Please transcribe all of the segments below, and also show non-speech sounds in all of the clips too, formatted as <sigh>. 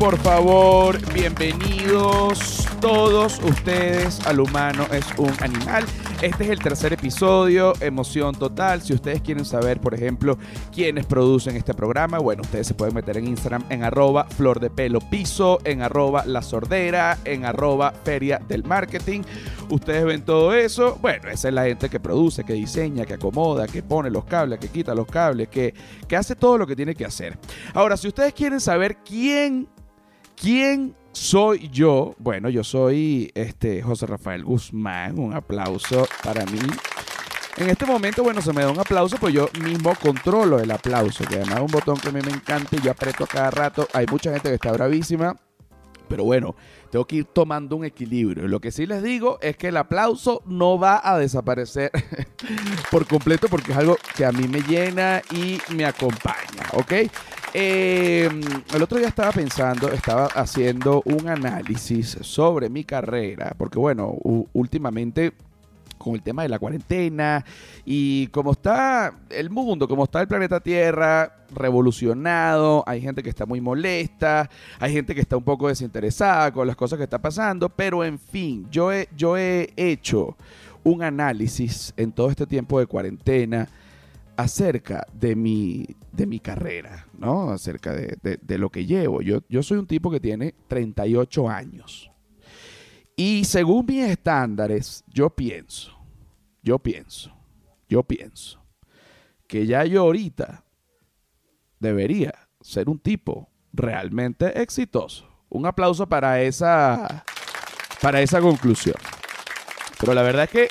por favor, bienvenidos todos ustedes al humano es un animal. Este es el tercer episodio, emoción total. Si ustedes quieren saber, por ejemplo, quiénes producen este programa, bueno, ustedes se pueden meter en Instagram en arroba flor de pelo en arroba la sordera, en arroba feria del marketing. Ustedes ven todo eso. Bueno, esa es la gente que produce, que diseña, que acomoda, que pone los cables, que quita los cables, que, que hace todo lo que tiene que hacer. Ahora, si ustedes quieren saber quién, quién soy yo, bueno, yo soy este José Rafael Guzmán, un aplauso para mí. En este momento, bueno, se me da un aplauso, pues yo mismo controlo el aplauso, que además es un botón que a mí me encanta y yo aprieto a cada rato. Hay mucha gente que está bravísima, pero bueno, tengo que ir tomando un equilibrio. Lo que sí les digo es que el aplauso no va a desaparecer <laughs> por completo porque es algo que a mí me llena y me acompaña, ¿ok? Eh, el otro día estaba pensando, estaba haciendo un análisis sobre mi carrera, porque bueno, últimamente con el tema de la cuarentena y como está el mundo, como está el planeta Tierra revolucionado, hay gente que está muy molesta, hay gente que está un poco desinteresada con las cosas que está pasando, pero en fin, yo he hecho un análisis en todo este tiempo de cuarentena acerca de mi, de mi carrera, ¿no? Acerca de, lo que llevo. Yo, yo soy un tipo que tiene 38 años. Y según mis estándares, yo pienso, yo pienso, yo pienso que ya yo ahorita debería ser un tipo realmente exitoso. Un aplauso para esa, para esa conclusión. Pero la verdad es que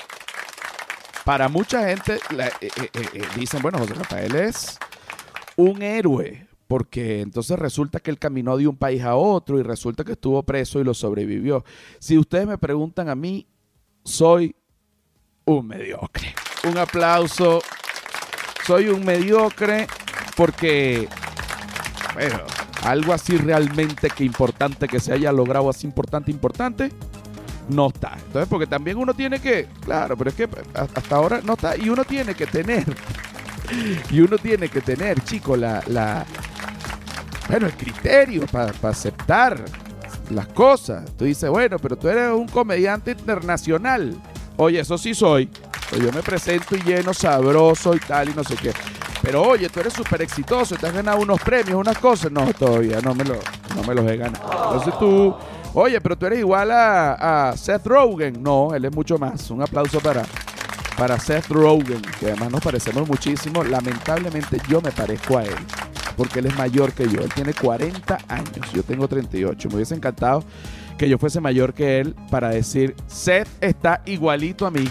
para mucha gente eh, eh, eh, dicen, bueno, José Rafael es un héroe, porque entonces resulta que él caminó de un país a otro y resulta que estuvo preso y lo sobrevivió. Si ustedes me preguntan a mí, soy un mediocre. Un aplauso. Soy un mediocre porque, algo así realmente que importante que se haya logrado así importante, importante no está. Entonces, porque también uno tiene que, claro, pero es que hasta ahora no está, y uno tiene que tener, <laughs> y uno tiene que tener, chico, la, la bueno, el criterio para aceptar las cosas. Tú dices, bueno, pero tú eres un comediante internacional. Oye, eso sí soy. Pues yo me presento y lleno, sabroso y tal, y no sé qué. Pero oye, tú eres súper exitoso, te has ganado unos premios, unas cosas. No, todavía no me, lo, no me los he ganado. Entonces tú Oye, pero tú eres igual a, Seth Rogen. No, él es mucho más. Un aplauso para, para Seth Rogen, que además nos parecemos muchísimo. Lamentablemente yo me parezco a él, porque él es mayor que yo. Él tiene 40 años, yo tengo 38. Me hubiese encantado que yo fuese mayor que él para decir, Seth está igualito a mí.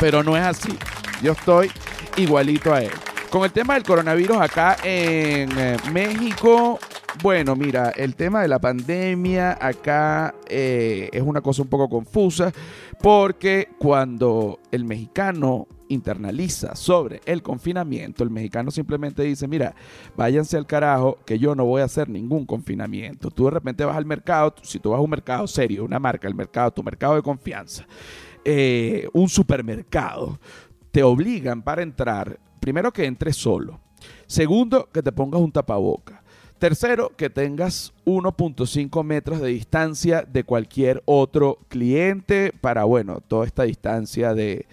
Pero no es así. Yo estoy igualito a él. Con el tema del coronavirus acá en eh, México, bueno, mira, el tema de la pandemia acá eh, es una cosa un poco confusa porque cuando el mexicano internaliza sobre el confinamiento, el mexicano simplemente dice, mira, váyanse al carajo que yo no voy a hacer ningún confinamiento. Tú de repente vas al mercado, si tú vas a un mercado serio, una marca, el mercado, tu mercado de confianza, eh, un supermercado, te obligan para entrar, primero que entres solo, segundo que te pongas un tapaboca Tercero, que tengas 1.5 metros de distancia de cualquier otro cliente para, bueno, toda esta distancia de,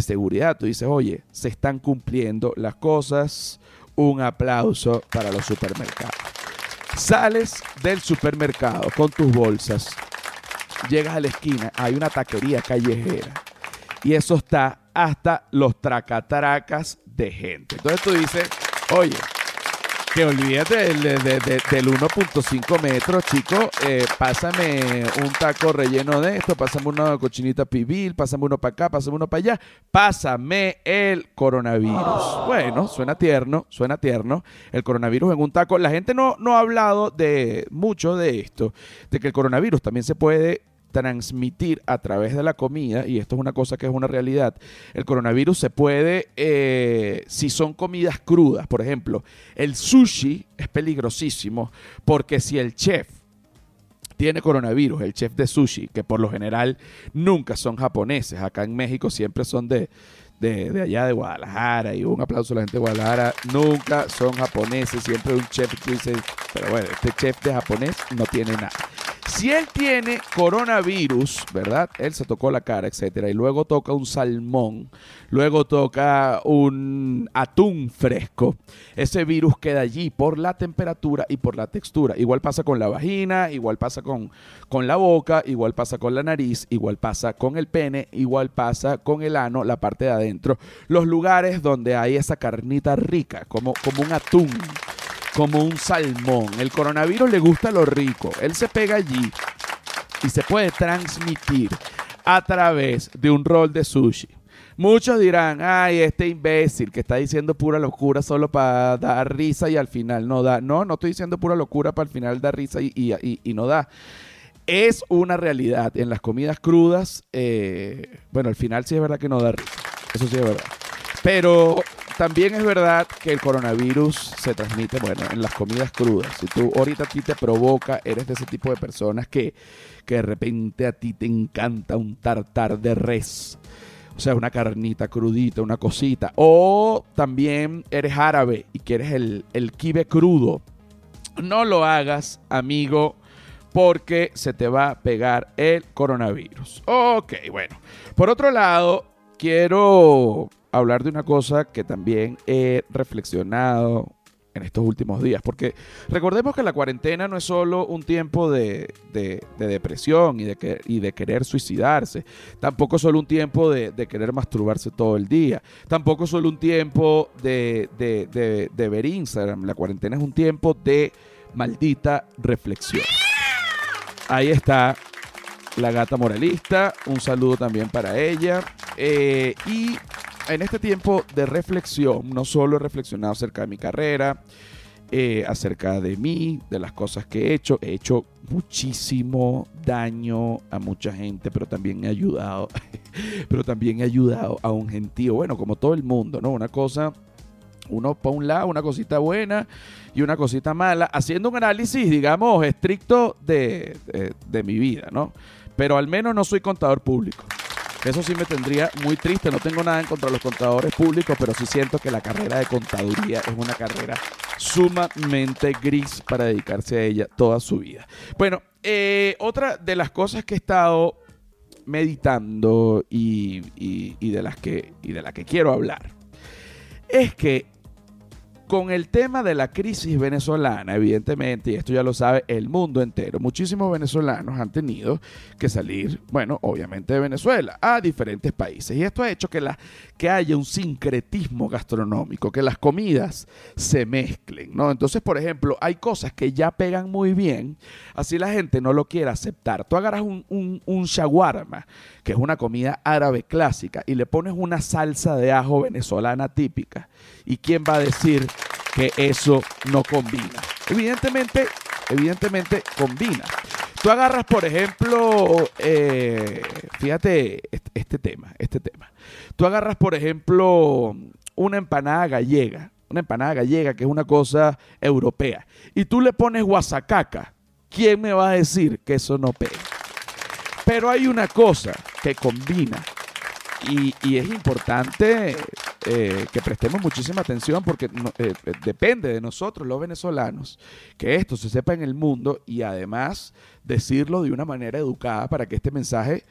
seguridad. Tú dices, oye, se están cumpliendo las cosas. Un aplauso para los supermercados. Sales del supermercado con tus bolsas, llegas a la esquina, hay una taquería callejera y eso está hasta los tracatracas de gente. Entonces tú dices, oye, que olvídate del, del 1.5 metros, chico. Eh, pásame un taco relleno de esto, pásame una cochinita pibil, pásame uno para acá, pásame uno para allá. Pásame el coronavirus. Bueno, suena tierno, suena tierno. El coronavirus en un taco. La gente no, no ha hablado de mucho de esto, de que el coronavirus también se puede transmitir a través de la comida, y esto es una cosa que es una realidad, el coronavirus se puede, eh, si son comidas crudas, por ejemplo, el sushi es peligrosísimo porque si el chef tiene coronavirus, el chef de sushi, que por lo general nunca son japoneses, acá en México siempre son de, de, allá de Guadalajara y un aplauso a la gente de Guadalajara, nunca son japoneses, siempre un chef que dice, pero bueno, este chef de japonés no tiene nada. Si él tiene coronavirus, ¿verdad? Él se tocó la cara, etcétera, y luego toca un salmón, luego toca un atún fresco. Ese virus queda allí por la temperatura y por la textura. Igual pasa con la vagina, igual pasa con, con la boca, igual pasa con la nariz, igual pasa con el pene, igual pasa con el ano, la parte de adentro. Los lugares donde hay esa carnita rica, como, como un atún como un salmón. El coronavirus le gusta lo rico. Él se pega allí y se puede transmitir a través de un rol de sushi. Muchos dirán, ay, este imbécil que está diciendo pura locura solo para dar risa y al final no da. No, no estoy diciendo pura locura para al final dar risa y, no da. Es una realidad. En las comidas crudas, eh, bueno, al final sí es verdad que no da risa. Eso sí es verdad. Pero también es verdad que el coronavirus se transmite, bueno, en las comidas crudas. Si tú ahorita a ti te provoca, eres de ese tipo de personas que, que de repente a ti te encanta un tartar de res. O sea, una carnita crudita, una cosita. O también eres árabe y quieres el, el kibe crudo. No lo hagas, amigo, porque se te va a pegar el coronavirus. Ok, bueno. Por otro lado, quiero hablar de una cosa que también he reflexionado en estos últimos días, porque recordemos que la cuarentena no es solo un tiempo de, depresión y de, que, y de querer suicidarse, tampoco es solo un tiempo de, querer masturbarse todo el día, tampoco es solo un tiempo de, de ver Instagram, la cuarentena es un tiempo de maldita reflexión. Ahí está la gata moralista, un saludo también para ella. Eh, y en este tiempo de reflexión, no solo he reflexionado acerca de mi carrera, eh, acerca de mí, de las cosas que he hecho. He hecho muchísimo daño a mucha gente, pero también he ayudado, <laughs> pero también he ayudado a un gentío, bueno, como todo el mundo, ¿no? Una cosa, uno para un lado, una cosita buena y una cosita mala, haciendo un análisis, digamos, estricto de, de mi vida, ¿no? Pero al menos no soy contador público. Eso sí me tendría muy triste. No tengo nada en contra de los contadores públicos, pero sí siento que la carrera de contaduría es una carrera sumamente gris para dedicarse a ella toda su vida. Bueno, eh, otra de las cosas que he estado meditando y, de las que, y de que quiero hablar es que con el tema de la crisis venezolana, evidentemente, y esto ya lo sabe el mundo entero, muchísimos venezolanos han tenido que salir, bueno, obviamente de Venezuela, a diferentes países. Y esto ha hecho que, que haya un sincretismo gastronómico, que las comidas se mezclen, ¿no? Entonces, por ejemplo, hay cosas que ya pegan muy bien, así la gente no lo quiere aceptar. Tú agarras un, un, un shawarma, que es una comida árabe clásica, y le pones una salsa de ajo venezolana típica. ¿Y quién va a decir que eso no combina. Evidentemente, evidentemente combina. Tú agarras, por ejemplo, eh, fíjate este, tema, este tema. Tú agarras, por ejemplo, una empanada gallega, una empanada gallega que es una cosa europea, y tú le pones guasacaca. ¿Quién me va a decir que eso no pega? Pero hay una cosa que combina y, y es importante eh, que prestemos muchísima atención porque eh, eh, depende de nosotros, los venezolanos, que esto se sepa en el mundo y además decirlo de una manera educada para que este mensaje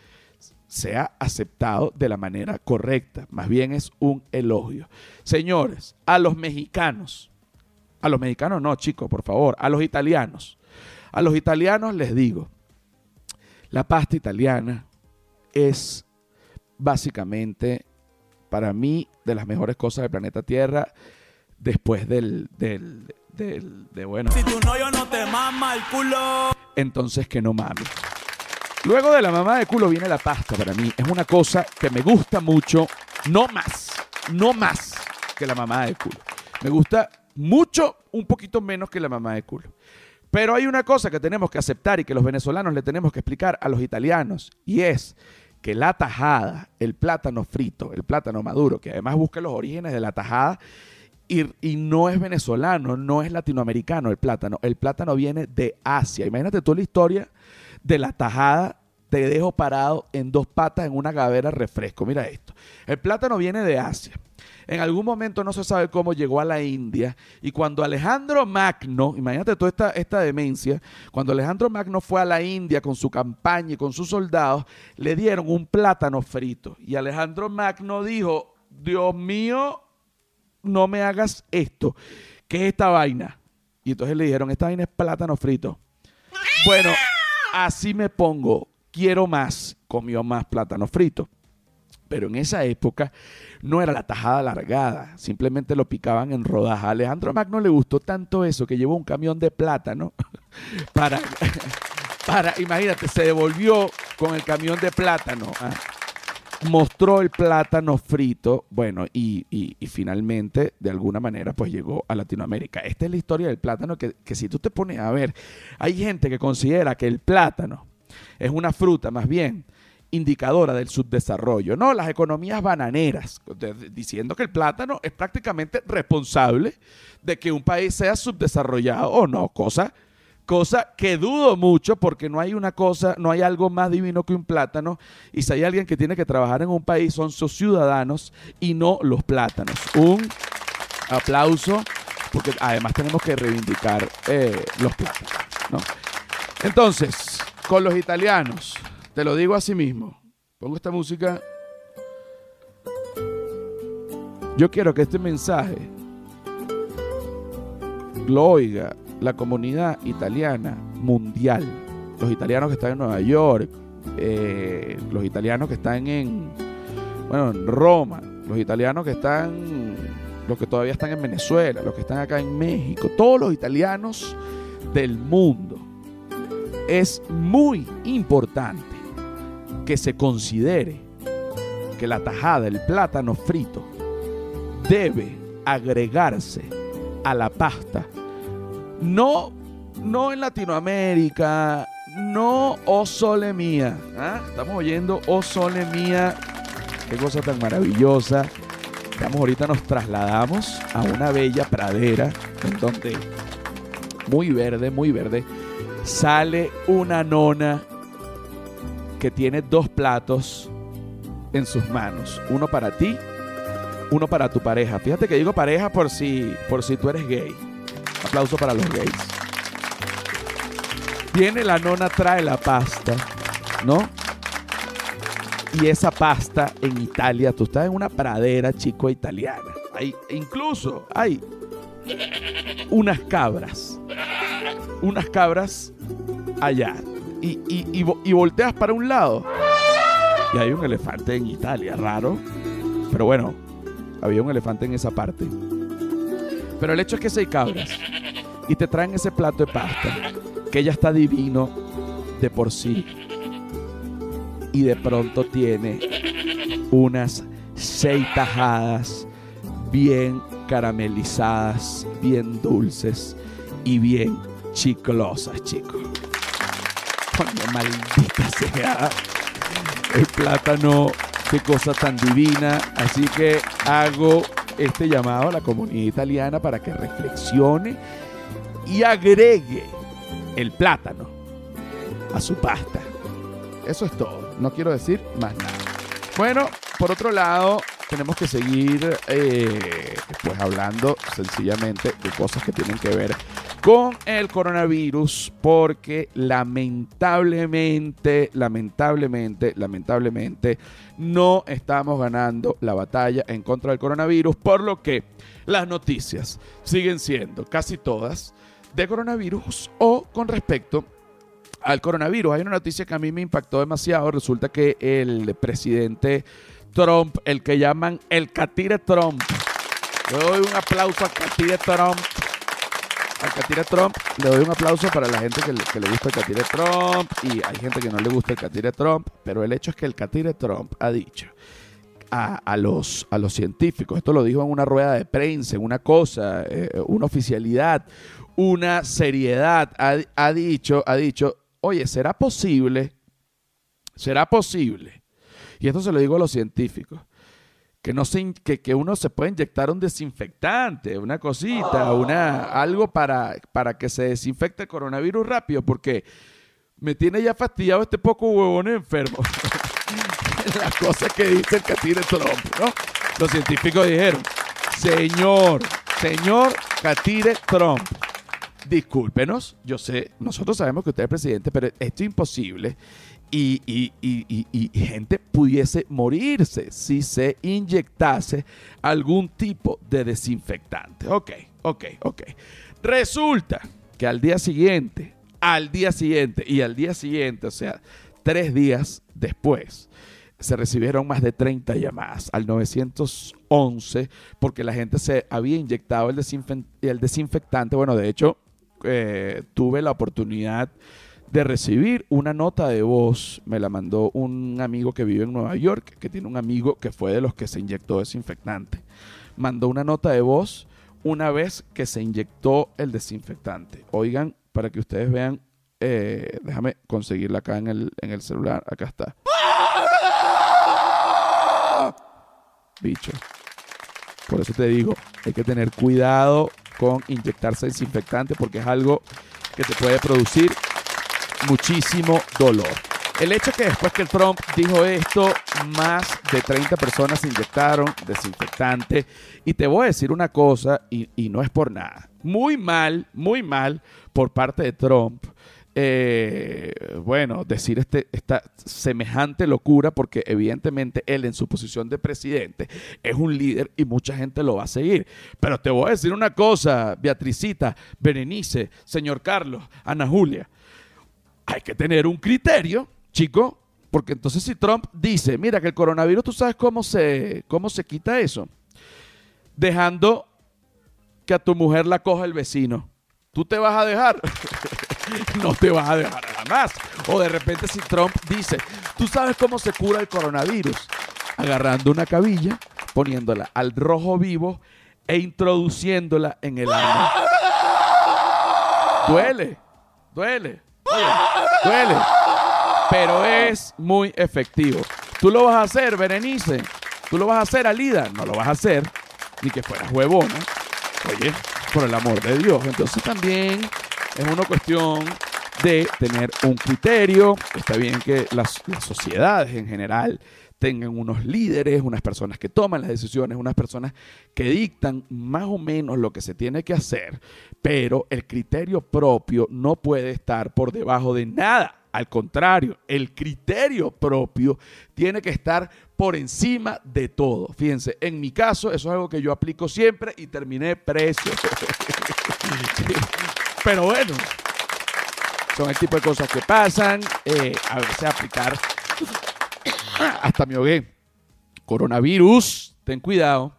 sea aceptado de la manera correcta. Más bien es un elogio. Señores, a los mexicanos, a los mexicanos no, chicos, por favor, a los italianos. A los italianos les digo, la pasta italiana es básicamente para mí, de las mejores cosas del planeta Tierra, después del, del, del de bueno. Si tu novio no te mama el culo. Entonces que no mames. Luego de la mamá de culo viene la pasta para mí. Es una cosa que me gusta mucho, no más, no más que la mamá de culo. Me gusta mucho, un poquito menos que la mamá de culo. Pero hay una cosa que tenemos que aceptar y que los venezolanos le tenemos que explicar a los italianos y es que la tajada, el plátano frito, el plátano maduro, que además busca los orígenes de la tajada, y, no es venezolano, no es latinoamericano el plátano, el plátano viene de Asia. Imagínate toda la historia de la tajada te dejo parado en dos patas en una gavera refresco. Mira esto. El plátano viene de Asia. En algún momento no se sabe cómo llegó a la India y cuando Alejandro Magno, imagínate toda esta, esta demencia, cuando Alejandro Magno fue a la India con su campaña y con sus soldados, le dieron un plátano frito y Alejandro Magno dijo, Dios mío, no me hagas esto. ¿Qué es esta vaina? Y entonces le dijeron, esta vaina es plátano frito. Bueno, así me pongo, quiero más, comió más plátano frito. Pero en esa época no era la tajada alargada, simplemente lo picaban en rodajas. A Alejandro Magno le gustó tanto eso que llevó un camión de plátano <laughs> para, <laughs> para imagínate, se devolvió con el camión de plátano. ¿ah? mostró el plátano frito, bueno, y, finalmente, de alguna manera, pues llegó a Latinoamérica. Esta es la historia del plátano que, que si tú te pones a ver, hay gente que considera que el plátano es una fruta más bien indicadora del subdesarrollo, ¿no? Las economías bananeras, diciendo que el plátano es prácticamente responsable de que un país sea subdesarrollado o no, cosa cosa que dudo mucho porque no hay una cosa, no hay algo más divino que un plátano y si hay alguien que tiene que trabajar en un país son sus ciudadanos y no los plátanos. Un aplauso porque además tenemos que reivindicar eh, los plátanos. ¿no? Entonces, con los italianos, te lo digo así mismo, pongo esta música. Yo quiero que este mensaje lo oiga la comunidad italiana mundial. Los italianos que están en Nueva York, eh, los italianos que están en, bueno, en Roma, los italianos que están, los que todavía están en Venezuela, los que están acá en México, todos los italianos del mundo. Es muy importante que se considere que la tajada, el plátano frito, debe agregarse a la pasta no, no en Latinoamérica, no Oh Sole Mía. ¿ah? Estamos oyendo Oh Sole Mía. Qué cosa tan maravillosa. Estamos ahorita nos trasladamos a una bella pradera en muy verde, muy verde, sale una nona que tiene dos platos en sus manos, uno para ti, uno para tu pareja. Fíjate que digo pareja por si por si tú eres gay. Aplauso para los gays. Viene la nona, trae la pasta, ¿no? Y esa pasta en Italia, tú estás en una pradera chico italiana. Hay, incluso hay unas cabras. Unas cabras allá. Y, y, volteas para un lado. Y hay un elefante en Italia, raro. Pero bueno, había un elefante en esa parte. Pero el hecho es que seis cabras y te traen ese plato de pasta que ya está divino de por sí y de pronto tiene unas seis tajadas bien caramelizadas, bien dulces y bien chiclosas, chicos. Coño, maldita sea. El plátano, qué cosa tan divina. Así que hago este llamado a la comunidad italiana para que reflexione y agregue el plátano a su pasta. Eso es todo. No quiero decir más nada. Bueno, por otro lado, tenemos que seguir eh, pues hablando sencillamente de cosas que tienen que ver con el coronavirus porque lamentablemente, lamentablemente, lamentablemente no estamos ganando la batalla en contra del coronavirus, por lo que las noticias siguen siendo casi todas de coronavirus o con respecto al coronavirus. Hay una noticia que a mí me impactó demasiado. Resulta que el presidente Trump, el que llaman el Catire Trump, le doy un aplauso a Catire Trump al Catire Trump. Le doy un aplauso para la gente que le, gusta el Catire Trump y hay gente que no le gusta el Catire Trump, pero el hecho es que el Catire Trump ha dicho a, los, a los científicos, esto lo dijo en una rueda de prensa, en una cosa, eh, una oficialidad, una seriedad, ha, dicho, ha dicho, oye, ¿será posible? ¿Será posible? Y esto se lo digo a los científicos que, no se, que, que, uno se puede inyectar un desinfectante, una cosita, una, algo para, para que se desinfecte el coronavirus rápido, porque Me tiene ya fastidiado este poco huevón enfermo. <laughs> Las cosas que dice el Catire Trump, ¿no? Los científicos dijeron, señor, señor Catire Trump, discúlpenos, yo sé, nosotros sabemos que usted es presidente, pero esto es imposible. Y, y, y, y, gente pudiese morirse si se inyectase algún tipo de desinfectante. Ok, ok, ok. Resulta que al día siguiente, al día siguiente y al día siguiente, o sea, tres días después, se recibieron más de 30 llamadas al 911 porque la gente se había inyectado el, desinfectante. Bueno, de hecho, eh, tuve la oportunidad de recibir una nota de voz. Me la mandó un amigo que vive en Nueva York, que tiene un amigo que fue de los que se inyectó desinfectante. Mandó una nota de voz una vez que se inyectó el desinfectante. Oigan, para que ustedes vean, eh, déjame conseguirla acá en el, en el celular. Acá está. Bicho. Por eso te digo, hay que tener cuidado con inyectarse desinfectante porque es algo que te puede producir muchísimo dolor. El hecho que después que Trump dijo esto, más de 30 personas se inyectaron desinfectante. Y te voy a decir una cosa, y, y no es por nada. Muy mal, muy mal por parte de Trump eh, bueno, decir este, esta semejante locura, porque evidentemente él en su posición de presidente es un líder y mucha gente lo va a seguir. Pero te voy a decir una cosa, Beatricita, Berenice, señor Carlos, Ana Julia, hay que tener un criterio, chico, porque entonces si Trump dice, mira que el coronavirus, tú sabes cómo se, cómo se quita eso, dejando que a tu mujer la coja el vecino. ¿Tú te vas a dejar? <laughs> no te vas a dejar jamás. O de repente si Trump dice, tú sabes cómo se cura el coronavirus, agarrando una cabilla, poniéndola al rojo vivo e introduciéndola en el alma. <laughs> Duele, duele, duele, pero es muy efectivo. Tú lo vas a hacer, Berenice. Tú lo vas a hacer, Alida. No lo vas a hacer, ni que fueras huevona. Oye, por el amor de Dios. Entonces también es una cuestión de tener un criterio. Está bien que las, sociedades en general tengan unos líderes, unas personas que toman las decisiones, unas personas que dictan más o menos lo que se tiene que hacer, pero el criterio propio no puede estar por debajo de nada. Al contrario, el criterio propio tiene que estar por encima de todo. Fíjense, en mi caso, eso es algo que yo aplico siempre y terminé preso. <laughs> Pero bueno, son el tipo de cosas que pasan. Eh, a veces aplicar. <coughs> Hasta me ahogué. Coronavirus, ten cuidado.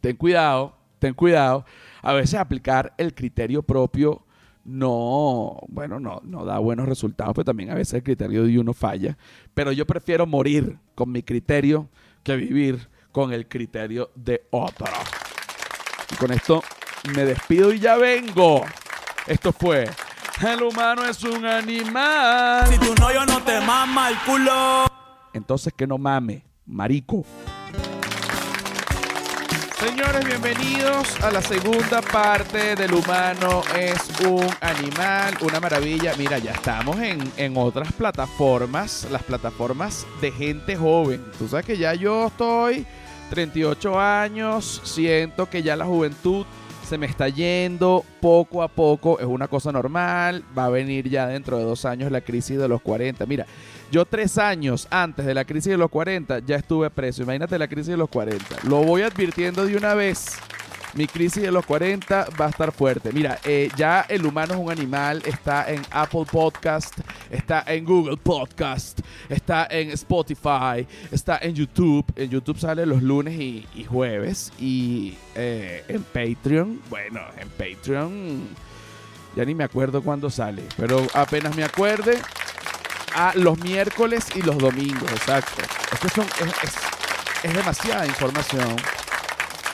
Ten cuidado. Ten cuidado. A veces aplicar el criterio propio no, bueno, no, no da buenos resultados, pero también a veces el criterio de uno falla. Pero yo prefiero morir con mi criterio que vivir con el criterio de otro. Y con esto me despido y ya vengo. Esto fue El humano es un animal. Si tu novio no te mama el culo. Entonces que no mame, marico. Señores, bienvenidos a la segunda parte del humano es un animal, una maravilla. Mira, ya estamos en, en, otras plataformas, las plataformas de gente joven. Tú sabes que ya yo estoy 38 años, siento que ya la juventud se me está yendo poco a poco, es una cosa normal, va a venir ya dentro de dos años la crisis de los 40. Mira, yo tres años antes de la crisis de los 40 ya estuve preso, imagínate la crisis de los 40. Lo voy advirtiendo de una vez mi crisis de los 40 va a estar fuerte. Mira, eh, ya el humano es un animal, está en Apple Podcast, está en Google Podcast, está en Spotify, está en YouTube. En YouTube sale los lunes y, jueves. Y eh, en Patreon, bueno, en Patreon ya ni me acuerdo cuándo sale, pero apenas me acuerde, a los miércoles y los domingos, exacto. Es son, es demasiada información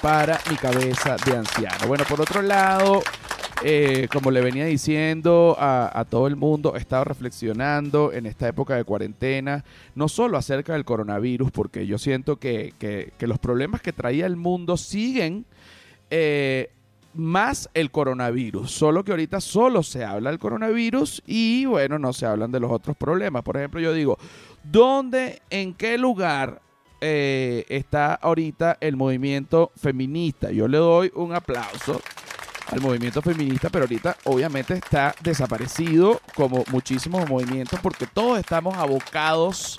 para mi cabeza de anciano. Bueno, por otro lado, eh, como le venía diciendo a, todo el mundo, he estado reflexionando en esta época de cuarentena, no solo acerca del coronavirus, porque yo siento que, los problemas que traía el mundo siguen eh, más el coronavirus. Solo que ahorita solo se habla del coronavirus y bueno, no se hablan de los otros problemas. Por ejemplo, yo digo, ¿dónde, en qué lugar eh, está ahorita el movimiento feminista? Yo le doy un aplauso al movimiento feminista, pero ahorita obviamente está desaparecido como muchísimos movimientos porque todos estamos abocados,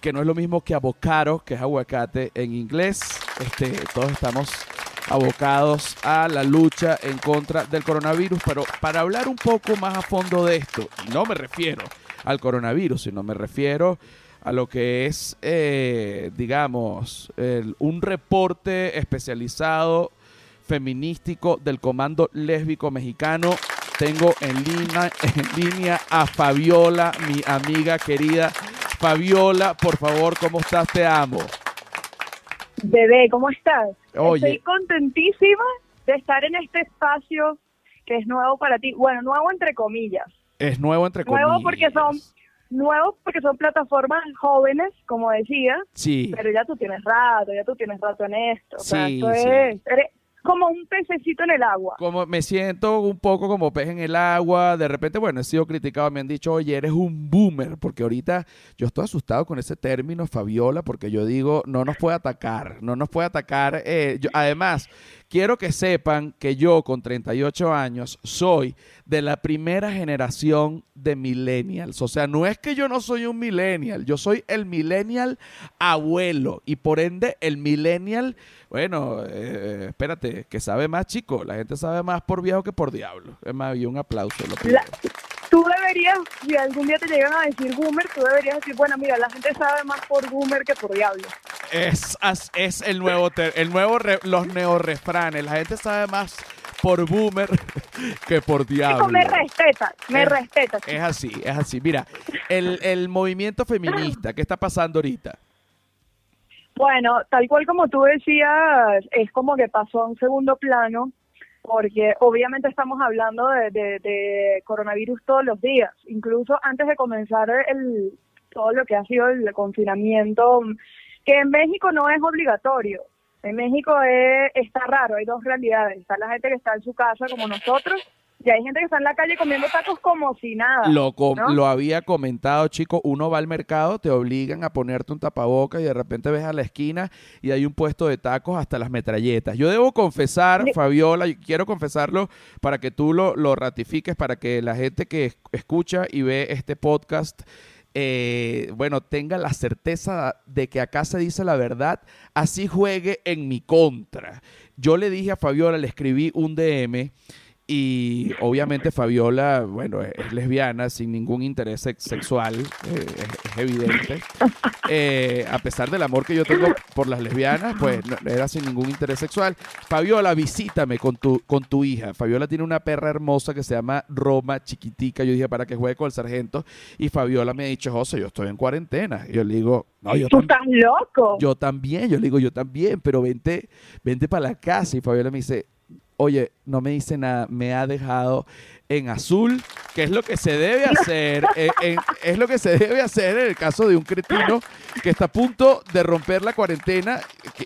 que no es lo mismo que abocaro, que es aguacate en inglés. Este, todos estamos abocados a la lucha en contra del coronavirus, pero para hablar un poco más a fondo de esto, y no me refiero al coronavirus, sino me refiero a lo que es, eh, digamos, el- un reporte especializado feminístico del Comando Lésbico Mexicano. Tengo en línea, en línea a Fabiola, mi amiga querida. Fabiola, por favor, ¿cómo estás? Te amo. Bebé, ¿cómo estás? Oye. Estoy contentísima de estar en este espacio que es nuevo para ti. Bueno, nuevo entre comillas. Es nuevo entre comillas. Nuevo porque son nuevos porque son plataformas jóvenes, como decía, Sí. pero ya tú tienes rato, ya tú tienes rato en esto. O sea, Sí, esto sí. es, eres como un pececito en el agua. Como me siento un poco como pez en el agua. De repente, bueno, he sido criticado. Me han dicho, oye, eres un boomer. Porque ahorita yo estoy asustado con ese término, Fabiola, porque yo digo, no nos puede atacar. No nos puede atacar. eh, yo- además, quiero que sepan que yo, con 38 años, soy de la primera generación de millennials. O sea, no es que yo no soy un millennial. Yo soy el millennial abuelo. Y por ende, el millennial. Bueno, eh, espérate, que sabe más, chico. La gente sabe más por viejo que por diablo. Es más, y un aplauso. Lo. La- tú deberías, si algún día te llegan a decir boomer, tú deberías decir, bueno, mira, la gente sabe más por boomer que por diablo. Es, es el nuevo, ter- el nuevo re- los neorefranes. La gente sabe más por boomer <laughs> que por diablo. Chico, me respeta, me Es- respeta. Es así, es así. Mira, el, el movimiento feminista, ¿qué está pasando ahorita? Bueno, tal cual como tú decías, es como que pasó a un segundo plano, porque obviamente estamos hablando de, de- de coronavirus todos los días, incluso antes de comenzar el, todo lo que ha sido el confinamiento, que en México no es obligatorio. En México es, está raro, hay dos realidades. Está la gente que está en su casa como nosotros y hay gente que está en la calle comiendo tacos como si nada. Lo, com- ¿no? lo había comentado, chico. Uno va al mercado, te obligan a ponerte un tapaboca y de repente ves a la esquina y hay un puesto de tacos hasta las metralletas. Yo debo confesar, Fabiola, quiero confesarlo para que tú lo, lo ratifiques, para que la gente que es- escucha y ve este podcast, eh, bueno, tenga la certeza de que acá se dice la verdad, así juegue en mi contra. Yo le dije a Fabiola, le escribí un DM. Y obviamente Fabiola, bueno, es es lesbiana sin ningún interés sex- sexual, eh, es, es evidente. <laughs> Eh, a pesar del amor que yo tengo por las lesbianas, pues no- era sin ningún interés sexual. Fabiola, visítame con tu, con tu hija. Fabiola tiene una perra hermosa que se llama Roma, chiquitica. Yo dije, para que juegue con el sargento. Y Fabiola me ha dicho, José, yo estoy en cuarentena. Y yo le digo, no, yo Tú estás loco. Yo también, yo le digo, yo también, pero vente, vente para la casa. Y Fabiola me dice, oye, no me dice nada, me ha dejado en azul, que es lo que se debe hacer, en- es lo que se debe hacer en el caso de un cretino que está a punto de romper la cuarentena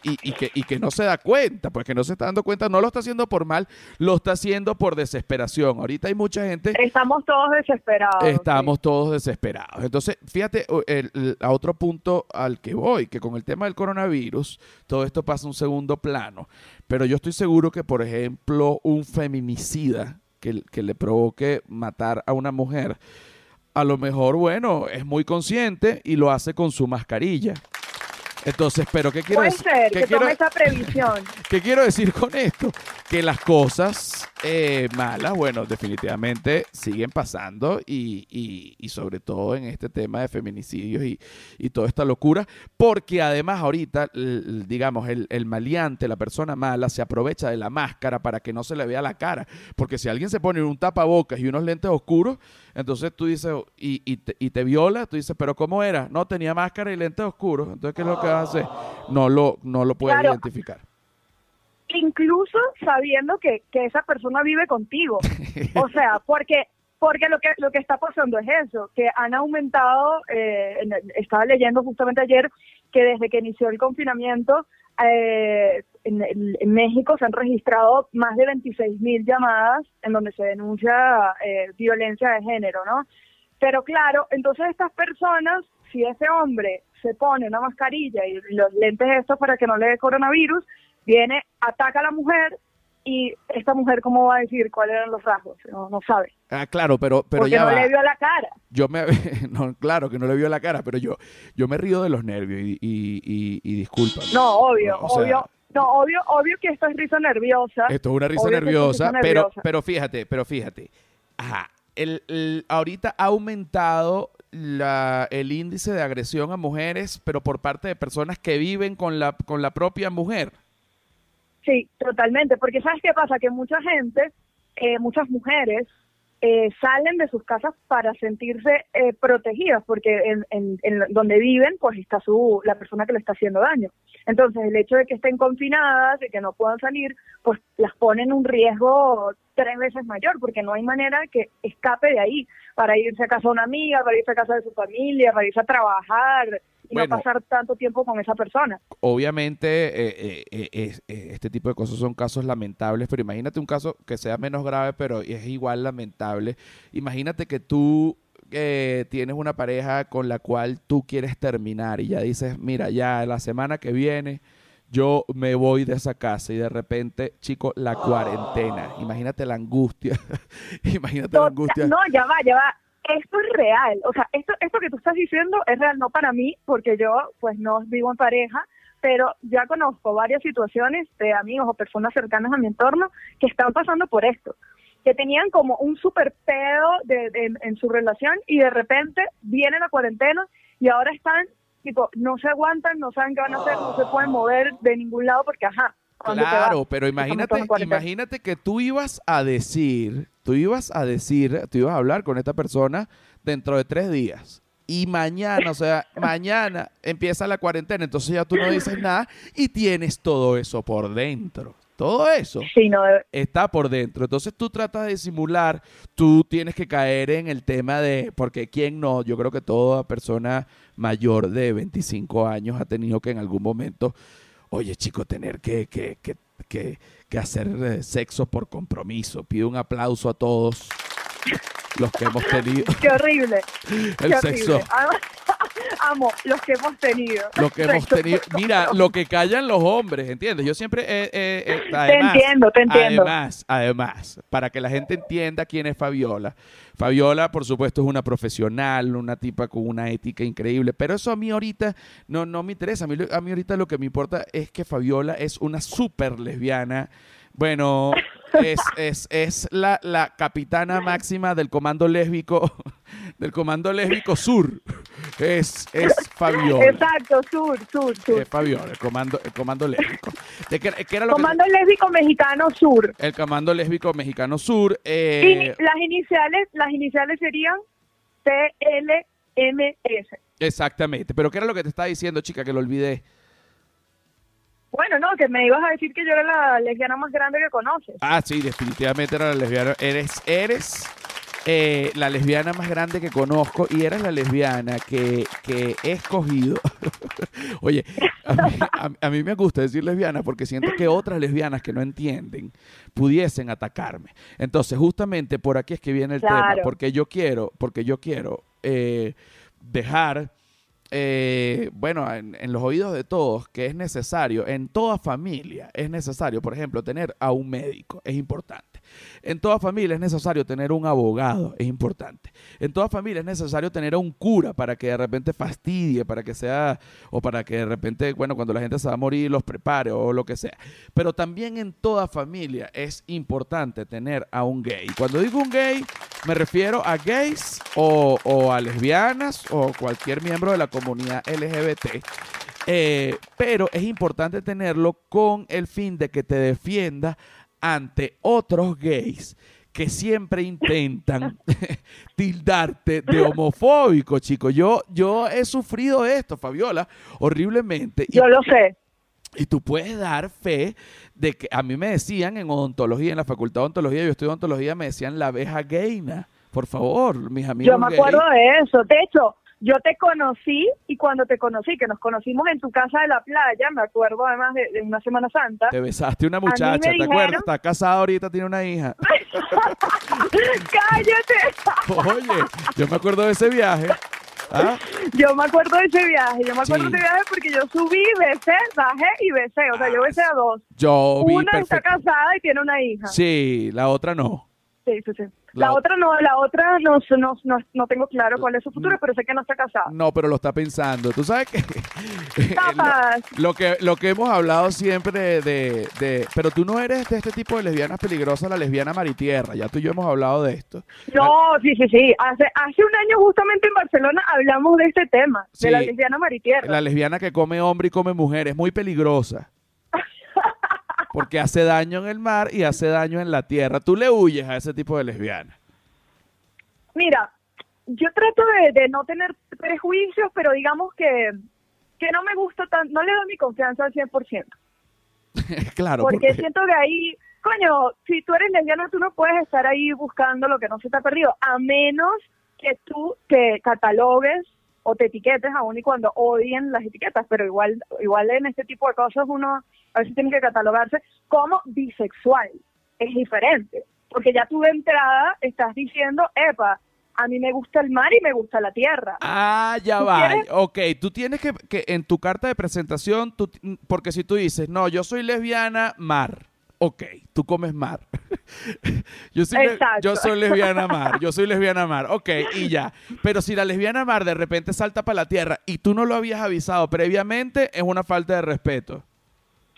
y, y que, y que no se da cuenta, pues que no se está dando cuenta, no lo está haciendo por mal, lo está haciendo por desesperación. Ahorita hay mucha gente Estamos todos desesperados. Estamos todos desesperados. Entonces, fíjate, o- el- el- a otro punto al que voy, que con el tema del coronavirus, todo esto pasa a un segundo plano. Pero yo estoy seguro que, por ejemplo, un feminicida que, que le provoque matar a una mujer, a lo mejor, bueno, es muy consciente y lo hace con su mascarilla. Entonces, pero ¿qué quiero decir? ¿Qué que quiero- tome esa previsión. <laughs> ¿Qué quiero decir con esto? Que las cosas eh, malas, bueno, definitivamente siguen pasando y, y- y sobre todo en este tema de feminicidios y, y toda esta locura, porque además ahorita, digamos, el, el maleante, la persona mala, se aprovecha de la máscara para que no se le vea la cara, porque si alguien se pone un tapabocas y unos lentes oscuros, entonces tú dices, y, y te, y te viola, tú dices, pero ¿cómo era? No, tenía máscara y lentes oscuros, entonces ¿qué es lo que vas a hacer? No lo, no lo puedes Claro. identificar. Incluso sabiendo que, que esa persona vive contigo. O <laughs> sea, porque porque lo que lo que está pasando es eso, que han aumentado, eh, estaba leyendo justamente ayer que desde que inició el confinamiento eh, en, en México se han registrado más de 26 mil llamadas en donde se denuncia eh, violencia de género, ¿no? Pero claro, entonces estas personas, si ese hombre se pone una mascarilla y los lentes estos para que no le dé coronavirus, viene, ataca a la mujer y esta mujer cómo va a decir cuáles eran los rasgos, no, no sabe. Ah, claro, pero, pero Porque ya no va. le vio la cara. Yo me, <laughs> no, claro que no le vio la cara, pero yo, yo me río de los nervios y, y, y, y discúlpame. No, obvio, O sea, obvio. No, obvio, obvio que esto es risa nerviosa. Esto es una risa es nerviosa, risa pero, nerviosa. pero fíjate, pero fíjate. Ajá, el, el- ahorita ha aumentado la, el índice de agresión a mujeres, pero por parte de personas que viven con la, con la propia mujer. Sí, totalmente, porque ¿sabes qué pasa? Que mucha gente, eh, muchas mujeres, eh, salen de sus casas para sentirse eh, protegidas, porque en, en- en donde viven, pues está su la persona que le está haciendo daño. Entonces, el hecho de que estén confinadas, de que no puedan salir, pues las pone en un riesgo tres veces mayor, porque no hay manera que escape de ahí para irse a casa de una amiga, para irse a casa de su familia, para irse a trabajar y Bueno. no pasar tanto tiempo con esa persona. Obviamente, eh, eh, eh, es- este tipo de cosas son casos lamentables, pero imagínate un caso que sea menos grave, pero es igual lamentable. Imagínate que tú eh, tienes una pareja con la cual tú quieres terminar y ya dices, mira, ya la semana que viene yo me voy de esa casa y de repente, chico, la cuarentena. Imagínate la angustia. <laughs> Imagínate la angustia. No, ya va, ya va. Esto es real. O sea, esto, esto que tú estás diciendo es real, no para mí, porque yo pues no vivo en pareja, pero ya conozco varias situaciones de amigos o personas cercanas a mi entorno que están pasando por esto. Que tenían como un super pedo de, de- en su relación y de repente viene la cuarentena y ahora están, tipo, no se aguantan, no saben qué van a hacer, no se pueden mover de ningún lado porque, ajá, ¿cuándo te Claro, vas? pero imagínate, imagínate que tú ibas a decir, tú ibas a decir, tú ibas a hablar con esta persona dentro de tres días. Y mañana, o sea, <laughs> mañana empieza la cuarentena, entonces ya tú no dices nada y tienes todo eso por dentro. Todo eso Sí, no, de- está por dentro. Entonces tú tratas de disimular, tú tienes que caer en el tema de, porque quién no, yo creo que toda persona mayor de 25 años ha tenido que en algún momento, oye chico, tener que, que, que, que, que hacer eh, sexo por compromiso. Pido un aplauso a todos los que hemos <laughs> tenido qué horrible. <laughs> el Qué sexo. horrible. Amo los que hemos tenido. Lo que hemos tenido, mira, lo que callan los hombres, ¿entiendes? Yo siempre, eh, eh, eh, Te entiendo, te entiendo. Además, además, para que la gente entienda quién es Fabiola. Fabiola, por supuesto, es una profesional, una tipa con una ética increíble, pero eso a mí ahorita no, no me interesa. A mí, a mí ahorita lo que me importa es que Fabiola es una súper lesbiana. Bueno, es, es, es la, la capitana máxima del comando lésbico, <laughs> del comando lésbico sur. Es, es Fabiola. Exacto, sur, sur, sur. Es Fabiola, el comando, el comando lésbico. ¿De qué, qué era lo que- Comando lésbico mexicano sur. el comando lésbico mexicano sur. Y eh, las iniciales, las iniciales serían TLMS. exactamente. Pero ¿qué era lo que te estaba diciendo, chica? Que lo olvidé. Bueno, no, que me ibas a decir que yo era la lesbiana más grande que conoces. Ah, sí, definitivamente era la lesbiana. Eres, eres eh, la lesbiana más grande que conozco y eres la lesbiana que, que he escogido. <laughs> Oye, a mí, a- a mí me gusta decir lesbiana porque siento que otras lesbianas que no entienden pudiesen atacarme. Entonces, justamente por aquí es que viene el tema, porque yo quiero, porque yo quiero eh, dejar eh, bueno, en, los oídos de todos, que es necesario, en toda familia es necesario, por ejemplo, tener a un médico, es importante. En toda familia es necesario tener un abogado, es importante. En toda familia es necesario tener a un cura para que de repente fastidie, para que sea, o para que de repente, bueno, cuando la gente se va a morir, los prepare o lo que sea. Pero también en toda familia es importante tener a un gay. Cuando digo un gay, me refiero a gays o, o a lesbianas o cualquier miembro de la comunidad LGBT. Eh, pero es importante tenerlo con el fin de que te defienda ante otros gays que siempre intentan <laughs> tildarte de homofóbico, chico. Yo, yo he sufrido esto, Fabiola, horriblemente. Y Yo lo sé. y tú puedes dar fe de que a mí me decían en odontología, en la facultad de odontología, yo estudio odontología, me decían la abeja gayna. Por favor, mis amigos. Yo me gays. acuerdo de eso. De hecho, yo te conocí y cuando te conocí, que nos conocimos en tu casa de la playa, me acuerdo además de, de una Semana Santa. Te besaste una muchacha, ¿te dijeron- acuerdas? Está casada ahorita, tiene una hija. <laughs> ¡Cállate! Oye, yo me acuerdo de ese viaje. ¿Ah? Yo me acuerdo de ese viaje, yo me acuerdo Sí. de ese viaje porque yo subí, besé, bajé y besé, o sea, yo besé a dos. Yo vi Una está casada y tiene una hija. Sí, la otra no. Sí, sí, sí. La La, ot- otra no, la otra no, no, no, no tengo claro cuál es su futuro, Mm. pero sé que no está casada. No, pero lo está pensando. Tú sabes que <laughs> Capaz. lo, lo que lo que hemos hablado siempre de, de, pero tú no eres de este tipo de lesbianas peligrosas, la lesbiana maritierra. Ya tú y yo hemos hablado de esto. No, sí, sí, sí. Hace, hace un año justamente en Barcelona hablamos de este tema, Sí. de la lesbiana maritierra. La lesbiana que come hombre y come mujer es muy peligrosa. Porque hace daño en el mar y hace daño en la tierra. Tú le huyes a ese tipo de lesbiana. Mira, yo trato de, de no tener prejuicios, pero digamos que, que no me gusta tan, no le doy mi confianza al 100%. <laughs> claro, porque, porque siento que ahí, coño, si tú eres lesbiana, tú no puedes estar ahí buscando lo que no se te ha perdido, a menos que tú te catalogues o te etiquetes, aun y cuando odien las etiquetas, pero igual, igual en este tipo de cosas uno a veces tiene que catalogarse como bisexual. Es diferente, porque ya tú de entrada estás diciendo, epa, a mí me gusta el mar y me gusta la tierra. Ah, ya ¿Tú va. quieres? Ok, tú tienes que, que en tu carta de presentación, tú, porque si tú dices, no, yo soy lesbiana, mar. Ok, tú comes mar. <laughs> yo, soy Exacto. yo soy lesbiana mar, <laughs> yo soy lesbiana mar. Ok, y ya. Pero si la lesbiana mar de repente salta para la tierra y tú no lo habías avisado previamente, es una falta de respeto.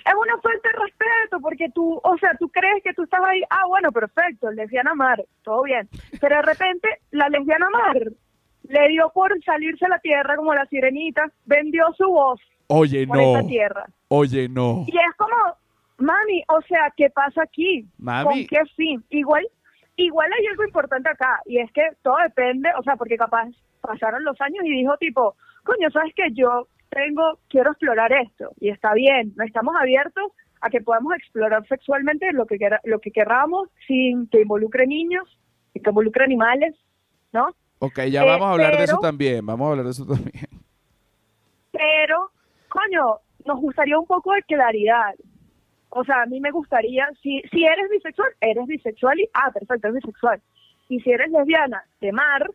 Es una falta de respeto porque tú, o sea, tú crees que tú estás ahí, ah, bueno, perfecto, lesbiana mar, todo bien. Pero de repente la lesbiana mar le dio por salirse a la tierra como la sirenita, vendió su voz Oye, por no. esta tierra. Oye, no. Y es como, mami, o sea, ¿qué pasa aquí? Mami. ¿Con qué fin? Igual, igual hay algo importante acá, y es que todo depende, o sea, porque capaz pasaron los años y dijo tipo, coño, ¿sabes que Yo tengo, quiero explorar esto, y está bien, no estamos abiertos a que podamos explorar sexualmente lo que, quera- lo que queramos sin que involucre niños, sin que involucre animales, ¿no? Ok, ya Eh, vamos a hablar de eso también. Vamos a hablar de eso también. pero, coño, nos gustaría un poco de claridad. O sea, a mí me gustaría, si, si eres bisexual, eres bisexual y, ah, perfecto, eres bisexual. Y si eres lesbiana de mar,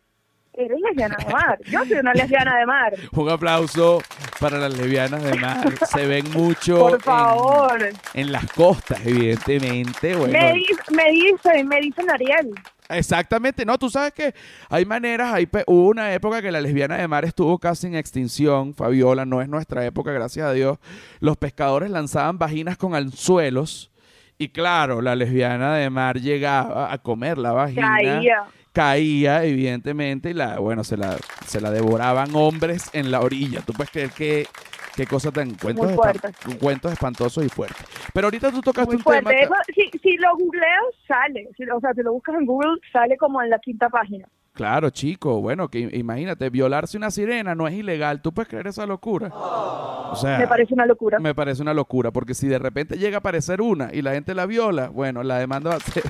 eres lesbiana de mar. Yo soy una lesbiana de mar. Un aplauso para las lesbianas de mar. Se ven mucho Por favor. En, las costas, evidentemente. Bueno, Me, di- me dicen, me dicen Ariel. exactamente. No, tú sabes que hay maneras. Hay hubo una época que la lesbiana de mar estuvo casi en extinción. Fabiola, no es nuestra época, gracias a Dios. Los pescadores lanzaban vaginas con anzuelos. Y claro, la lesbiana de mar llegaba a comer la vagina. Caía. Caía, evidentemente, y la, bueno, se la, se la devoraban hombres en la orilla. Tú puedes creer que qué cosa tan cuentos, espan- cuentos espantosos y fuertes. Pero ahorita tú tocaste Muy un tema. fuerte. que- Eso, si, si lo googleas, sale. Si- o sea, si lo buscas en Google, sale como en la quinta página. Claro, chico, bueno, que imagínate, violarse una sirena no es ilegal. ¿Tú puedes creer esa locura? O sea, Me parece una locura. me parece una locura, porque si de repente llega a aparecer una y la gente la viola, bueno, la demanda va a ser,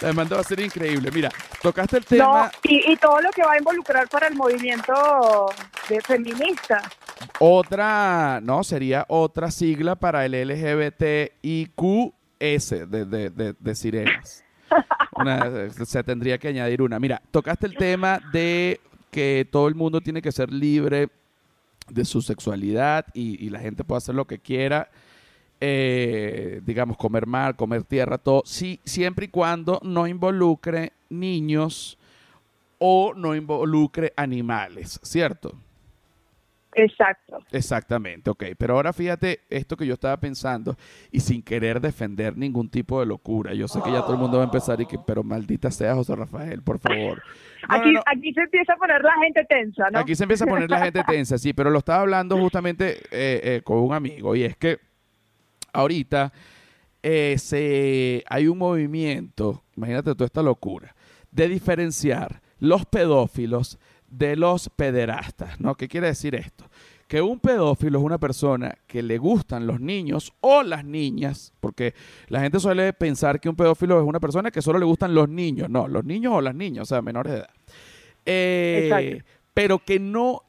demanda va a ser increíble. Mira, tocaste el No, tema, y, y todo lo que va a involucrar para el movimiento de feminista. Otra, no, sería otra sigla para el LGBTIQS de, de, de, de sirenas. Una- se tendría que añadir una. Mira, tocaste el tema de que todo el mundo tiene que ser libre de su sexualidad y, y la gente puede hacer lo que quiera. Eh, digamos, comer mar, comer tierra, todo, sí, siempre y cuando no involucre niños o no involucre animales, ¿cierto? Exacto. Exactamente, ok. Pero ahora fíjate esto que yo estaba pensando y sin querer defender ningún tipo de locura. Yo sé que ya todo el mundo va a empezar y que, pero maldita sea José Rafael, por favor. <laughs> No, no, aquí, no. aquí se empieza a poner la gente tensa, ¿no? Aquí se empieza a poner la gente <laughs> tensa, sí, pero lo estaba hablando justamente eh, eh, con un amigo y es que ahorita eh, se, hay un movimiento, imagínate toda esta locura, de diferenciar los pedófilos de los pederastas, ¿no? ¿Qué quiere decir esto? Que un pedófilo es una persona que le gustan los niños o las niñas, porque la gente suele pensar que un pedófilo es una persona que solo le gustan los niños, no, los niños o las niñas, o sea, menores de edad. Eh, pero que no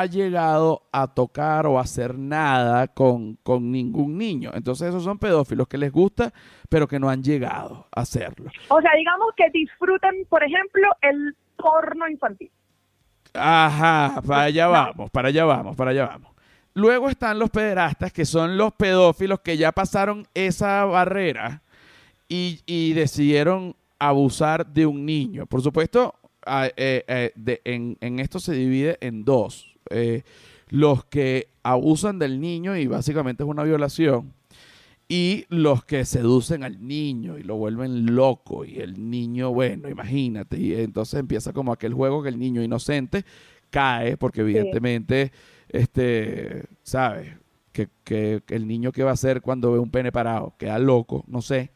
ha llegado a tocar o hacer nada con, con ningún niño. Entonces esos son pedófilos que les gusta, pero que no han llegado a hacerlo. O sea, digamos que disfrutan, por ejemplo, el porno infantil. Ajá, para allá vamos, para allá vamos, para allá vamos. Luego están los pederastas, que son los pedófilos que ya pasaron esa barrera y, y decidieron abusar de un niño. Por supuesto, a- eh, eh, de- en, en esto se divide en dos. Eh, los que abusan del niño y básicamente es una violación. Y los que seducen al niño y lo vuelven loco. Y el niño, bueno, imagínate. Y entonces empieza como aquel juego que el niño inocente cae, porque evidentemente, este, ¿sabes? Que, que- que el niño que va a hacer cuando ve un pene parado, queda loco, no sé.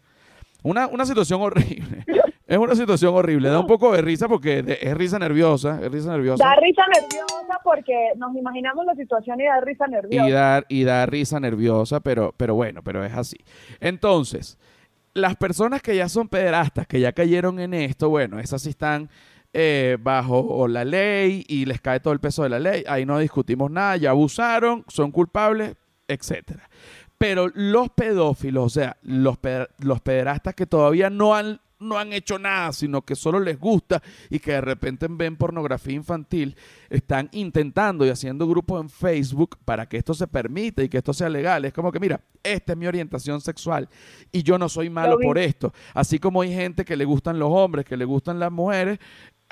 Una, una situación <laughs> horrible. Es una situación horrible. Da un poco de risa porque de- es risa nerviosa. Es risa nerviosa. Da risa nerviosa porque nos imaginamos la situación y da risa nerviosa. y dar y da risa nerviosa, pero, pero bueno, pero es así. Entonces, las personas que ya son pederastas, que ya cayeron en esto, bueno, esas sí están eh, bajo la ley y les cae todo el peso de la ley. Ahí no discutimos nada, ya abusaron, son culpables, etcétera. Pero los pedófilos, o sea, los, los pederastas que todavía no han, no han hecho nada, sino que solo les gusta y que de repente ven pornografía infantil, están intentando y haciendo grupos en Facebook para que esto se permita y que esto sea legal. Es como que, mira, esta es mi orientación sexual y yo no soy malo por esto. Así como hay gente que le gustan los hombres, que le gustan las mujeres,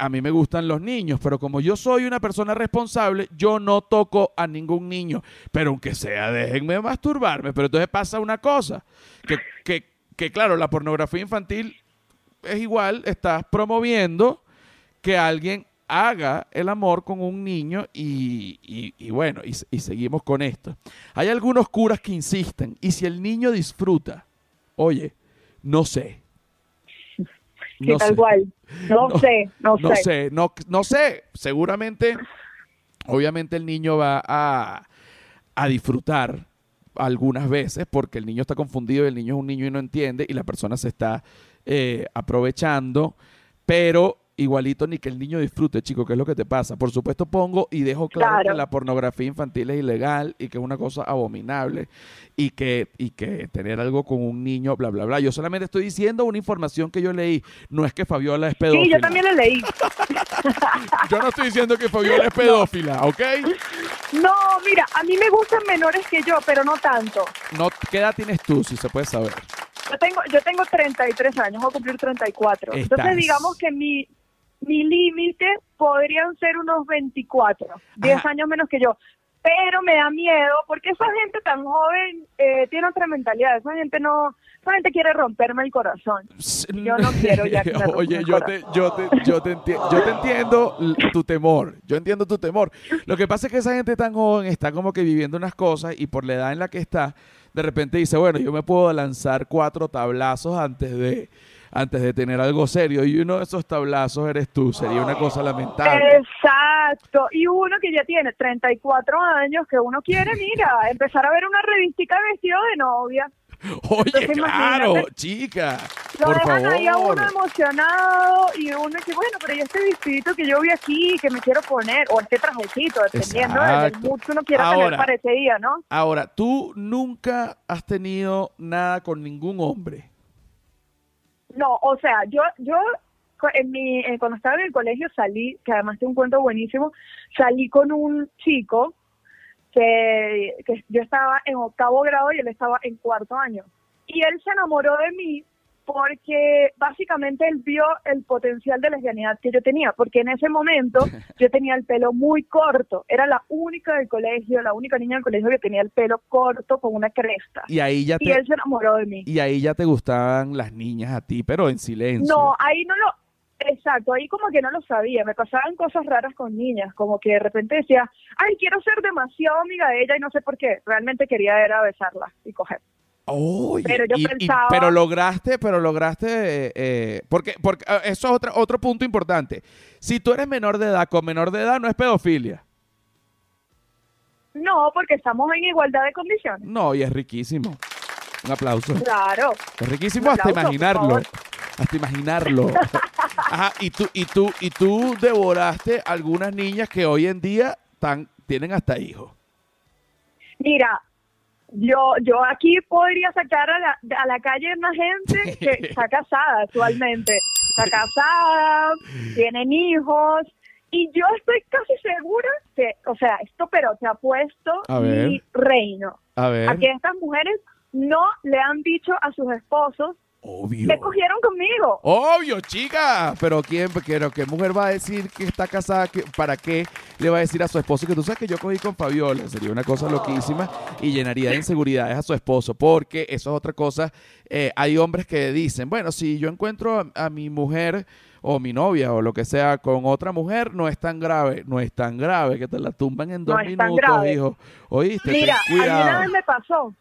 a mí me gustan los niños, pero como yo soy una persona responsable, yo no toco a ningún niño. Pero aunque sea, déjenme masturbarme. Pero entonces pasa una cosa, que, que, que claro, la pornografía infantil es igual, estás promoviendo que alguien haga el amor con un niño y, y- y bueno, y, y seguimos con esto. Hay algunos curas que insisten, y si el niño disfruta, oye, no sé. Sí, No tal sé. cual. No, No, sé, no, No sé. sé, no, no sé. Seguramente, obviamente el niño va a, a disfrutar algunas veces porque el niño está confundido y el niño es un niño y no entiende y la persona se está eh, aprovechando, pero igualito ni que el niño disfrute, chico, ¿qué es lo que te pasa? Por supuesto pongo y dejo claro, Claro. que la pornografía infantil es ilegal y que es una cosa abominable y que, y que tener algo con un niño, bla, bla, bla. Yo solamente estoy diciendo una información que yo leí, no es que Fabiola es pedófila. Sí, yo también lo leí. <laughs> Yo no estoy diciendo que Fabiola es pedófila, ¿ok? No, mira, a mí me gustan menores que yo, pero no tanto. No, ¿Qué edad tienes tú, si se puede saber? Yo tengo, yo tengo 33 años, voy a cumplir 34. Estás- Entonces, digamos que mi, mi límite podrían ser unos 24, 10 Ajá. años menos que yo. Pero me da miedo porque esa gente tan joven eh, tiene otra mentalidad. Esa gente no, esa gente quiere romperme el corazón. Yo no quiero ya <laughs> que me Oye, yo te, yo, te, yo, te enti- yo te entiendo tu temor. Yo entiendo tu temor. Lo que pasa es que esa gente tan joven está como que viviendo unas cosas y por la edad en la que está, de repente dice, bueno, yo me puedo lanzar cuatro tablazos antes de, antes de tener algo serio. Y uno de esos tablazos eres tú. Sería una cosa lamentable. Exacto. Y uno que ya tiene 34 años, que uno quiere, mira, empezar a ver una revistica vestido de novia. <laughs> Oye, Entonces, claro, imagínate. chica. Lo por dejan favor. ahí a uno emocionado y uno que, bueno, pero y este vestidito que yo vi aquí, que me quiero poner, o este trajecito, dependiendo del mood que uno quiera Ahora. tener para ese día, ¿no? Ahora, tú nunca has tenido nada con ningún hombre. No, o sea, yo, yo en mi, eh, cuando estaba en el colegio salí, que además tiene un cuento buenísimo, salí con un chico que, que yo estaba en octavo grado y él estaba en cuarto año. Y él se enamoró de mí porque básicamente él vio el potencial de lesbianidad que yo tenía, porque en ese momento <laughs> yo tenía el pelo muy corto, era la única del colegio, la única niña del colegio que tenía el pelo corto con una cresta. Y ahí ya Y él se enamoró de mí. y ahí ya te gustaban las niñas a ti, pero en silencio. No, ahí no lo, exacto, ahí como que no lo sabía, me pasaban cosas raras con niñas, como que de repente decía, ay, quiero ser demasiado amiga de ella y no sé por qué, realmente quería era besarla y coger. Pero yo y- y- pensaba- pero lograste, pero lograste, eh, eh, porque, porque eh, eso es otro, otro punto importante. Si tú eres menor de edad, con menor de edad no es pedofilia. No, porque estamos en igualdad de condiciones. No, y es riquísimo. Un aplauso. Claro. Es riquísimo hasta imaginarlo. Hasta <laughs> imaginarlo. Ajá, y tú, y tú, y tú devoraste algunas niñas que hoy en día están tienen hasta hijos. Mira, yo yo aquí podría sacar a la, a la calle una gente que <laughs> está casada actualmente. Está casada, tienen hijos. Y yo estoy casi segura que, o sea, esto pero te ha puesto A mi reino. A ver. A que estas mujeres no le han dicho a sus esposos Obvio. que cogieron conmigo. Obvio, chica. Pero quién, pero qué mujer va a decir que está casada, que, para qué le va a decir a su esposo que tú sabes que yo cogí con Fabiola. Sería una cosa loquísima y llenaría de inseguridades a su esposo, porque eso es otra cosa. Eh, hay hombres que dicen, bueno, si yo encuentro a, a mi mujer o mi novia o lo que sea con otra mujer, no es tan grave, no es tan grave que te la tumban en dos No minutos, hijo. Oíste, Mira, a mí una vez me pasó.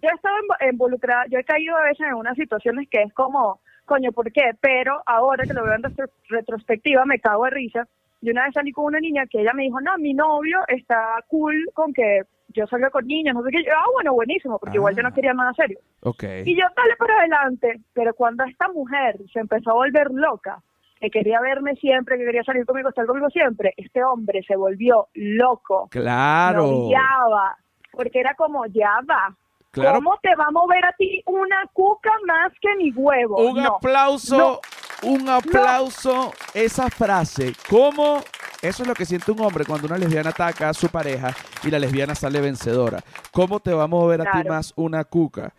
Yo he estado invo- involucrada, yo he caído a veces en unas situaciones que es como, coño, ¿por qué? Pero ahora que lo veo en retro- retrospectiva me cago de risa. Y una vez salí con una niña que ella me dijo, no, mi novio está cool con que yo salga con niños, no sé qué. Yo, ah, bueno, buenísimo, porque igual yo Ah. no quería nada serio. Ok. Y yo, dale para adelante. Pero cuando esta mujer se empezó a volver loca, que quería verme siempre, que quería salir conmigo, estar conmigo siempre, este hombre se volvió loco Claro. me odiaba, porque era como, ya va. Claro. ¿Cómo te va a mover a ti una cuca más que mi huevo? Un No. aplauso, un aplauso, esa frase. ¿Cómo? Eso es lo que siente un hombre cuando una lesbiana ataca a su pareja y la lesbiana sale vencedora. ¿Cómo te va a mover a ti Claro. más una cuca?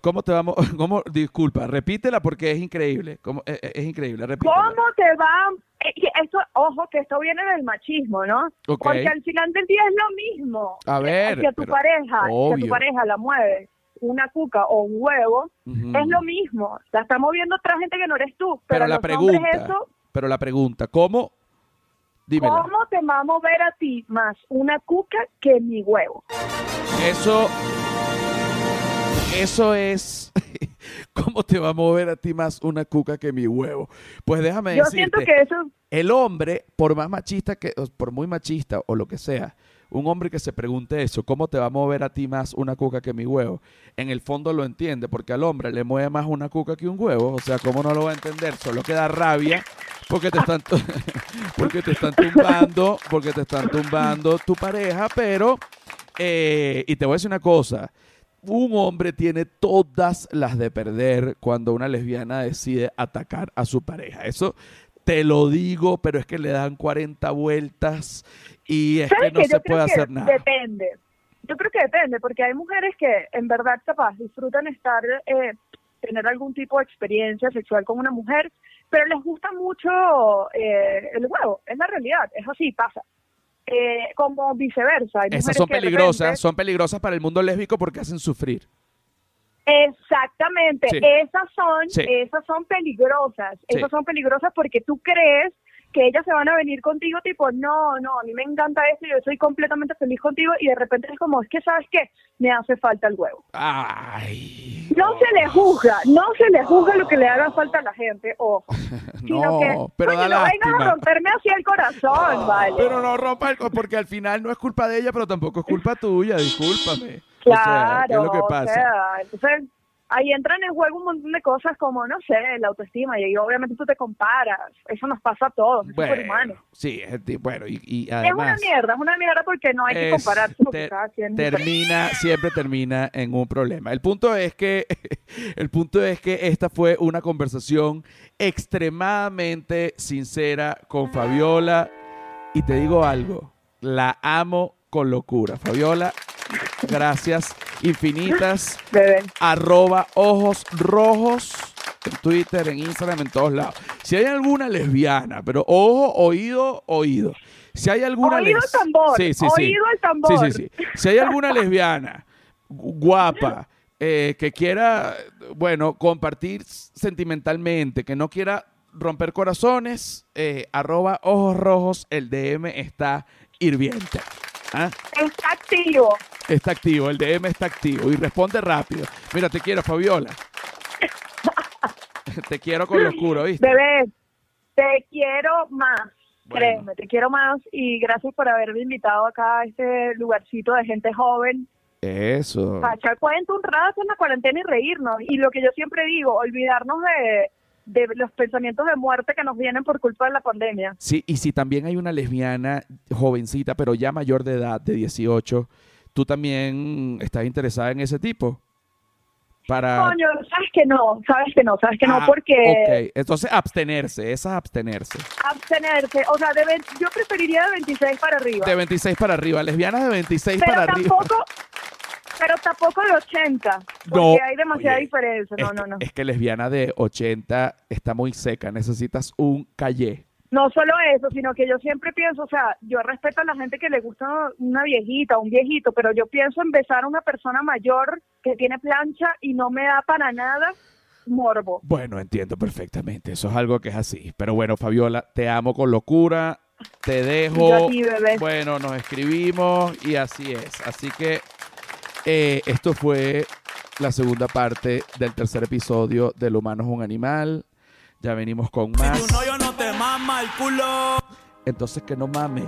¿Cómo te vamos? <laughs> ¿Cómo? Disculpa, repítela porque es increíble. ¿Cómo? Es, es increíble, repítela. ¿Cómo te va? eh, Esto, ojo, que esto viene del machismo, ¿no? Porque al final del día es lo mismo. A ver, a tu pero- pareja, a tu pareja la mueve una cuca o un huevo, es lo mismo. La está moviendo otra gente que no eres tú. Pero la pregunta, eso, pero la pregunta, ¿cómo? Dímela. ¿cómo te va a mover a ti más una cuca que mi huevo? Eso, eso es, <laughs> ¿cómo te va a mover a ti más una cuca que mi huevo? Pues déjame Yo decirte, siento que eso el hombre, por más machista que, por muy machista o lo que sea, un hombre que se pregunte eso, ¿cómo te va a mover a ti más una cuca que mi huevo? En el fondo lo entiende, porque al hombre le mueve más una cuca que un huevo, o sea, ¿cómo no lo va a entender? Solo que da rabia porque te están, <laughs> porque te están tumbando, porque te están tumbando tu pareja, pero, eh, y te voy a decir una cosa, un hombre tiene todas las de perder cuando una lesbiana decide atacar a su pareja. Eso te lo digo, pero es que le dan 40 vueltas y es que ¿Sabes no se Yo puede creo que hacer nada. Depende. Yo creo que depende, porque hay mujeres que en verdad capaz disfrutan estar, eh, tener algún tipo de experiencia sexual con una mujer, pero les gusta mucho eh, el huevo. Es la realidad, es así, pasa. Eh, como viceversa. Hay Esas son peligrosas, repente- son peligrosas para el mundo lésbico porque hacen sufrir. Exactamente, Sí. esas son, Sí. esas son peligrosas, Sí. esas son peligrosas porque tú crees que ellas se van a venir contigo tipo, no, no, a mí me encanta esto, yo soy completamente feliz contigo y de repente es como, es que sabes qué, me hace falta el huevo. Ay. No se le juzga, no se le juzga lo que le haga falta a la gente, ojo, <laughs> sino No, que, pero da no vengas a romperme así el corazón, vale. Pero no rompa el porque al final no es culpa de ella, pero tampoco es culpa tuya, discúlpame. O sea, Claro, ¿qué es lo que o sea, entonces ahí entran en juego un montón de cosas como, no sé, la autoestima y ahí obviamente tú te comparas, eso nos pasa a todos, es bueno, superhumano. sí, es bueno, y, y Es una además mierda, es una mierda porque no hay que compararse te- termina, siempre termina en un problema. El punto es que, <laughs> el punto es que esta fue una conversación extremadamente sincera con Fabiola y te digo algo, la amo con locura. Fabiola, gracias infinitas. <laughs> Bebé. arroba ojos rojos en Twitter, en Instagram, en todos lados. Si hay alguna lesbiana, pero ojo, oído, oído. Si hay alguna Oído les- el tambor, Sí, sí, sí. oído el tambor. Sí, sí, sí. Si hay alguna lesbiana gu- guapa eh, que quiera, bueno, compartir sentimentalmente, que no quiera romper corazones, eh, arroba ojos rojos, el DM está hirviente. ¿Ah? Está activo. Está activo, el DM está activo y responde rápido. Mira, te quiero, Fabiola. <laughs> te quiero con locura, ¿viste? Bebé, te quiero más. Bueno. Créeme, te quiero más y gracias por haberme invitado acá a este lugarcito de gente joven Eso. para echar cuento un rato en la cuarentena y reírnos. Y lo que yo siempre digo, olvidarnos de, de los pensamientos de muerte que nos vienen por culpa de la pandemia. Sí, y si también hay una lesbiana jovencita, pero ya mayor de edad, de 18, ¿tú también estás interesada en ese tipo? Para... Coño, sabes que no, sabes que no, sabes que no, Ah, porque Ok, entonces abstenerse, esa es abstenerse. abstenerse, o sea, de ve- yo preferiría de 26 para arriba. De 26 para arriba, lesbianas de 26 pero para arriba. Pero tampoco de 80, porque No, hay demasiada oye, diferencia. No, es, no, no. es que lesbiana de 80 está muy seca, necesitas un calle. No solo eso, sino que yo siempre pienso, o sea, yo respeto a la gente que le gusta una viejita, un viejito, pero yo pienso en besar a una persona mayor que tiene plancha y no me da para nada morbo. Bueno, entiendo perfectamente, eso es algo que es así. Pero bueno, Fabiola, te amo con locura, te dejo. ti, bebé. Bueno, nos escribimos y así es. Así que eh, esto fue la segunda parte del tercer episodio del humano es un animal. Ya venimos con Si más. tu novio no te mama el culo. Entonces que no mame.